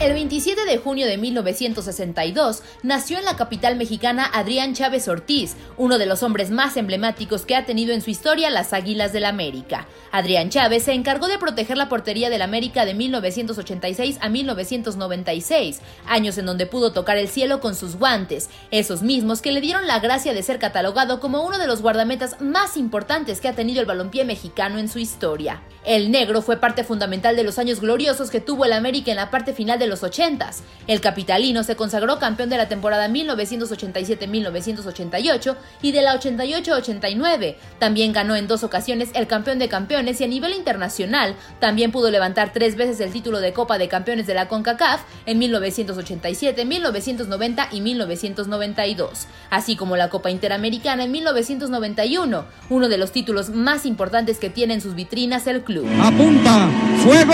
El 27 de junio de 1962 nació en la capital mexicana Adrián Chávez Ortiz, uno de los hombres más emblemáticos que ha tenido en su historia las Águilas del América. Adrián Chávez se encargó de proteger la portería del América de 1986 a 1996, años en donde pudo tocar el cielo con sus guantes, esos mismos que le dieron la gracia de ser catalogado como uno de los guardametas más importantes que ha tenido el balompié mexicano en su historia. El negro fue parte fundamental de los años gloriosos que tuvo el América en la parte final de los 80s. El capitalino se consagró campeón de la temporada 1987-1988 y de la 88-89. También ganó en dos ocasiones el campeón de campeones y a nivel internacional también pudo levantar tres veces el título de Copa de Campeones de la CONCACAF en 1987, 1990 y 1992, así como la Copa Interamericana en 1991, uno de los títulos más importantes que tiene en sus vitrinas el club. Apunta, fuego.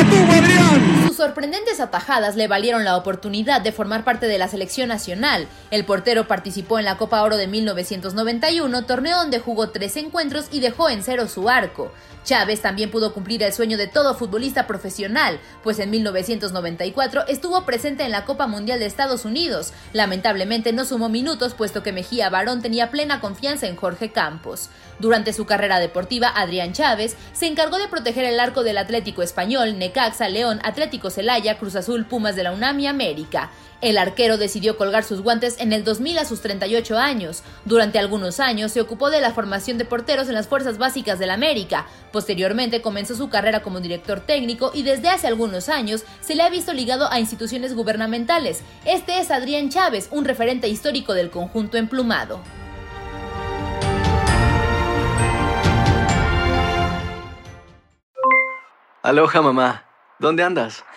Lo detuvo Adrián. Sorprendentes atajadas le valieron la oportunidad de formar parte de la selección nacional. El portero participó en la Copa Oro de 1991, torneo donde jugó tres encuentros y dejó en cero su arco. Chávez también pudo cumplir el sueño de todo futbolista profesional, pues en 1994 estuvo presente en la Copa Mundial de Estados Unidos. Lamentablemente no sumó minutos puesto que Mejía Barón tenía plena confianza en Jorge Campos. Durante su carrera deportiva, Adrián Chávez se encargó de proteger el arco del Atlético Español, Necaxa, León, Atlético Celaya, Cruz Azul, Pumas de la UNAM y América. El arquero decidió colgar sus guantes en el 2000 a sus 38 años. Durante algunos años se ocupó de la formación de porteros en las fuerzas básicas del América. Posteriormente comenzó su carrera como director técnico y desde hace algunos años se le ha visto ligado a instituciones gubernamentales. Este es Adrián Chávez, un referente histórico del conjunto emplumado. Aloha mamá, ¿dónde andas?